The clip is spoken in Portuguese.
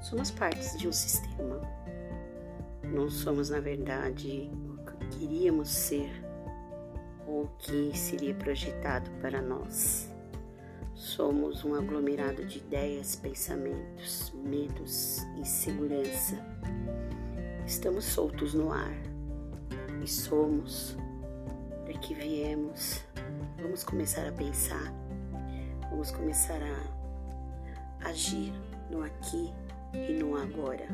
Somos partes de um sistema. Não somos, na verdade, o que queríamos ser ou o que seria projetado para nós. Somos um aglomerado de ideias, pensamentos, medos e segurança. Estamos soltos no ar e somos daqui viemos. Vamos começar a pensar, vamos começar a agir no aqui e no agora.